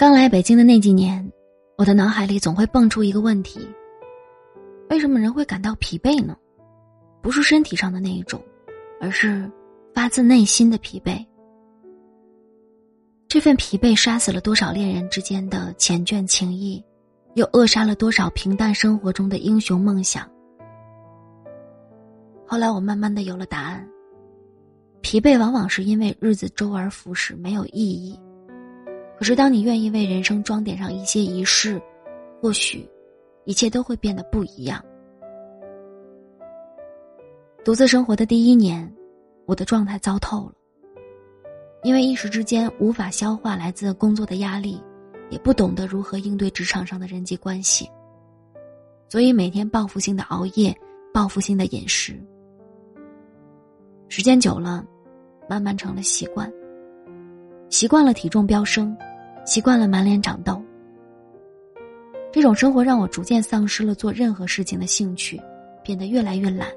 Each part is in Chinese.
刚来北京的那几年，我的脑海里总会蹦出一个问题：为什么人会感到疲惫呢？不是身体上的那一种，而是发自内心的疲惫。这份疲惫杀死了多少恋人之间的缱绻情谊，又扼杀了多少平淡生活中的英雄梦想。后来我慢慢的有了答案。疲惫往往是因为日子周而复始，没有意义。可是当你愿意为人生装点上一些仪式，或许，一切都会变得不一样。独自生活的第一年，我的状态糟透了。因为一时之间无法消化来自工作的压力，也不懂得如何应对职场上的人际关系，所以每天报复性的熬夜，报复性的饮食。时间久了，慢慢成了习惯。习惯了体重飙升，习惯了满脸长痘。这种生活让我逐渐丧失了做任何事情的兴趣，变得越来越懒。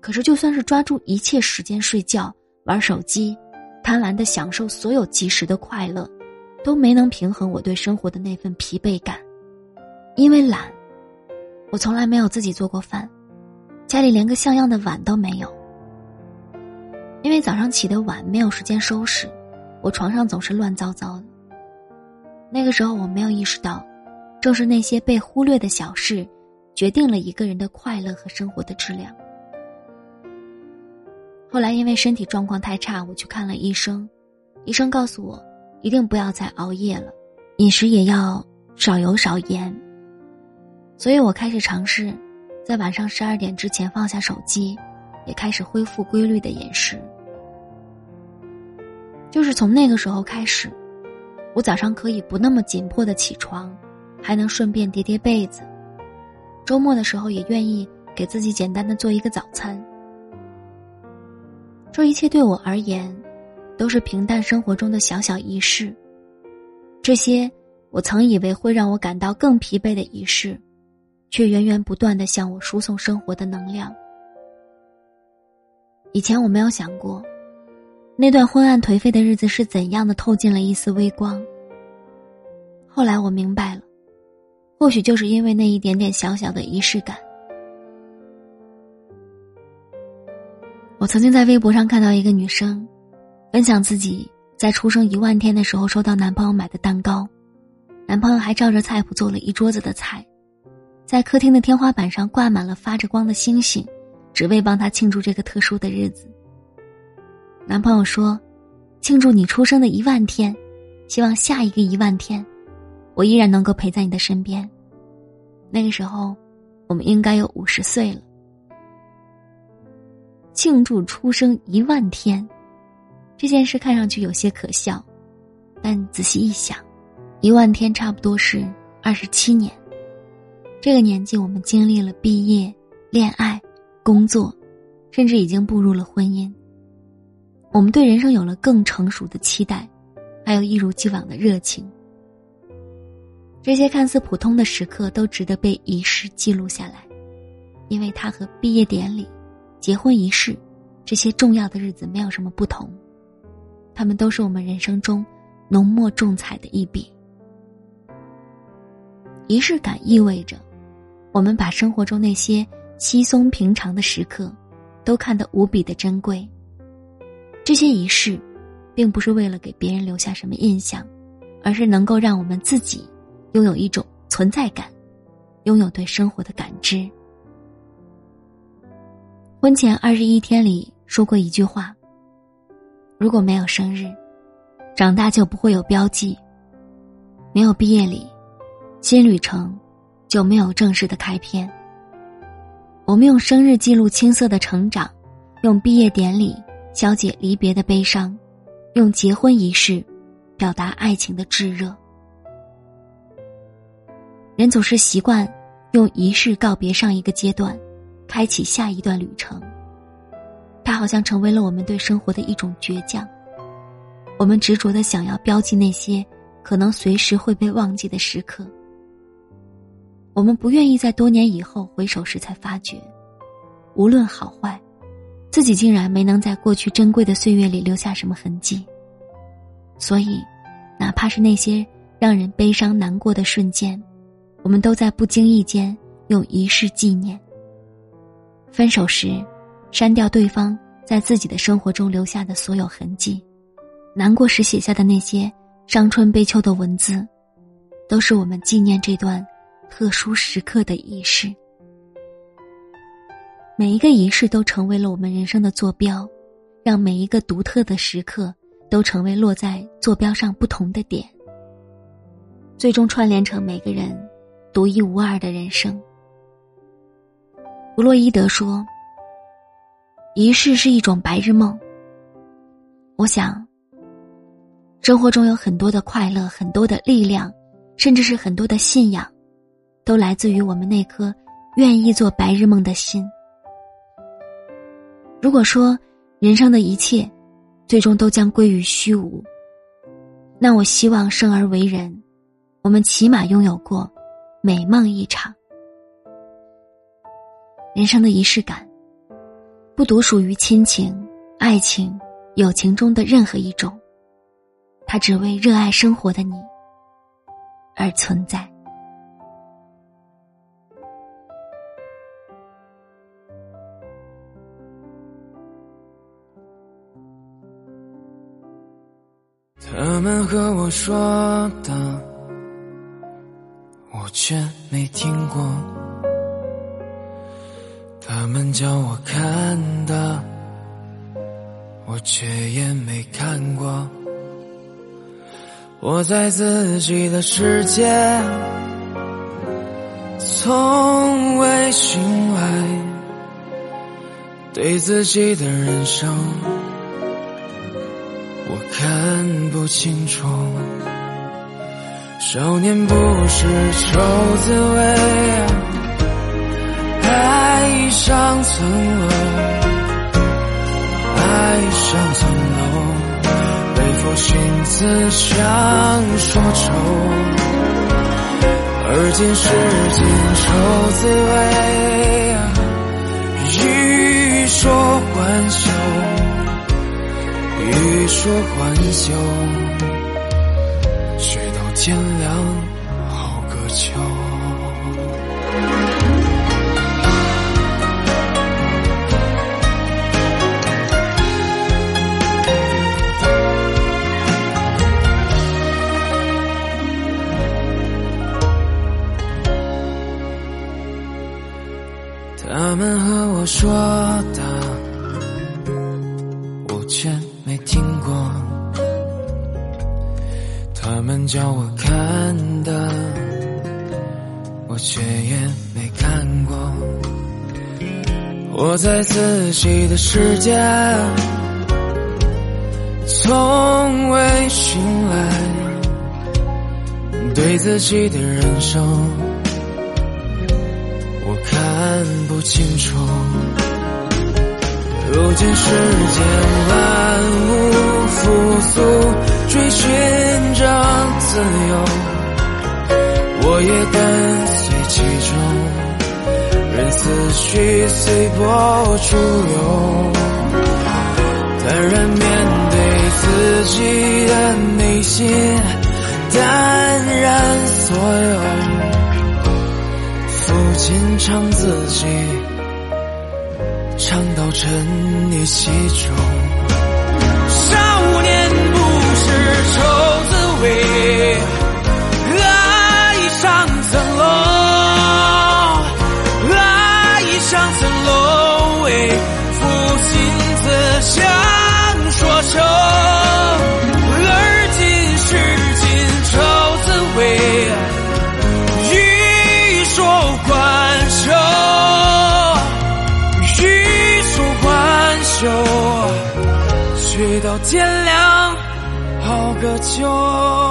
可是，就算是抓住一切时间睡觉、玩手机，贪婪的享受所有即时的快乐，都没能平衡我对生活的那份疲惫感。因为懒，我从来没有自己做过饭，家里连个像样的碗都没有。因为早上起得晚，没有时间收拾，我床上总是乱糟糟的。那个时候我没有意识到，正是那些被忽略的小事，决定了一个人的快乐和生活的质量。后来因为身体状况太差，我去看了医生，医生告诉我，一定不要再熬夜了，饮食也要少油少盐。所以我开始尝试，在晚上十二点之前放下手机。也开始恢复规律的饮食。就是从那个时候开始，我早上可以不那么紧迫的起床，还能顺便叠叠被子。周末的时候也愿意给自己简单的做一个早餐。这一切对我而言，都是平淡生活中的小小仪式。这些我曾以为会让我感到更疲惫的仪式，却源源不断的向我输送生活的能量。以前我没有想过，那段昏暗颓废的日子是怎样的透进了一丝微光。后来我明白了，或许就是因为那一点点小小的仪式感。我曾经在微博上看到一个女生，分享自己在出生一万天的时候收到男朋友买的蛋糕，男朋友还照着菜谱做了一桌子的菜，在客厅的天花板上挂满了发着光的星星。只为帮他庆祝这个特殊的日子。男朋友说：“庆祝你出生的一万天，希望下一个一万天，我依然能够陪在你的身边。那个时候，我们应该有五十岁了。庆祝出生一万天，这件事看上去有些可笑，但仔细一想，一万天差不多是二十七年。这个年纪，我们经历了毕业、恋爱。”工作，甚至已经步入了婚姻。我们对人生有了更成熟的期待，还有一如既往的热情。这些看似普通的时刻都值得被仪式记录下来，因为它和毕业典礼、结婚仪式这些重要的日子没有什么不同，他们都是我们人生中浓墨重彩的一笔。仪式感意味着，我们把生活中那些。稀松平常的时刻，都看得无比的珍贵。这些仪式，并不是为了给别人留下什么印象，而是能够让我们自己拥有一种存在感，拥有对生活的感知。婚前二十一天里说过一句话：“如果没有生日，长大就不会有标记；没有毕业礼，新旅程就没有正式的开篇。”我们用生日记录青涩的成长，用毕业典礼消解离别的悲伤，用结婚仪式表达爱情的炙热。人总是习惯用仪式告别上一个阶段，开启下一段旅程。它好像成为了我们对生活的一种倔强。我们执着的想要标记那些可能随时会被忘记的时刻。我们不愿意在多年以后回首时才发觉，无论好坏，自己竟然没能在过去珍贵的岁月里留下什么痕迹。所以，哪怕是那些让人悲伤难过的瞬间，我们都在不经意间用仪式纪念。分手时，删掉对方在自己的生活中留下的所有痕迹；难过时写下的那些伤春悲秋的文字，都是我们纪念这段特殊时刻的仪式。每一个仪式都成为了我们人生的坐标，让每一个独特的时刻都成为落在坐标上不同的点，最终串联成每个人独一无二的人生。弗洛伊德说：“仪式是一种白日梦。”我想，生活中有很多的快乐，很多的力量，甚至是很多的信仰，都来自于我们那颗愿意做白日梦的心。如果说人生的一切，最终都将归于虚无，那我希望生而为人，我们起码拥有过美梦一场。人生的仪式感，不独属于亲情、爱情、友情中的任何一种，它只为热爱生活的你而存在。他们和我说的，我却没听过；他们叫我看的，我却也没看过。我在自己的世界，从未醒来，对自己的人生。我看不清楚，少年不是愁滋味，爱上层楼，爱上层楼，背负心思想说愁，而今世间愁滋味，欲说还休。欲说还休，直到天亮好个秋。他们和我说们叫我看的，我却也没看过。我在自己的世界，从未醒来，对自己的人生，我看不清楚。如今世间万物复苏，追寻着自由，我也跟随其中，任思绪随波逐流，坦然面对自己的内心，淡然所有，抚琴唱自己。唱到沉溺其中，就，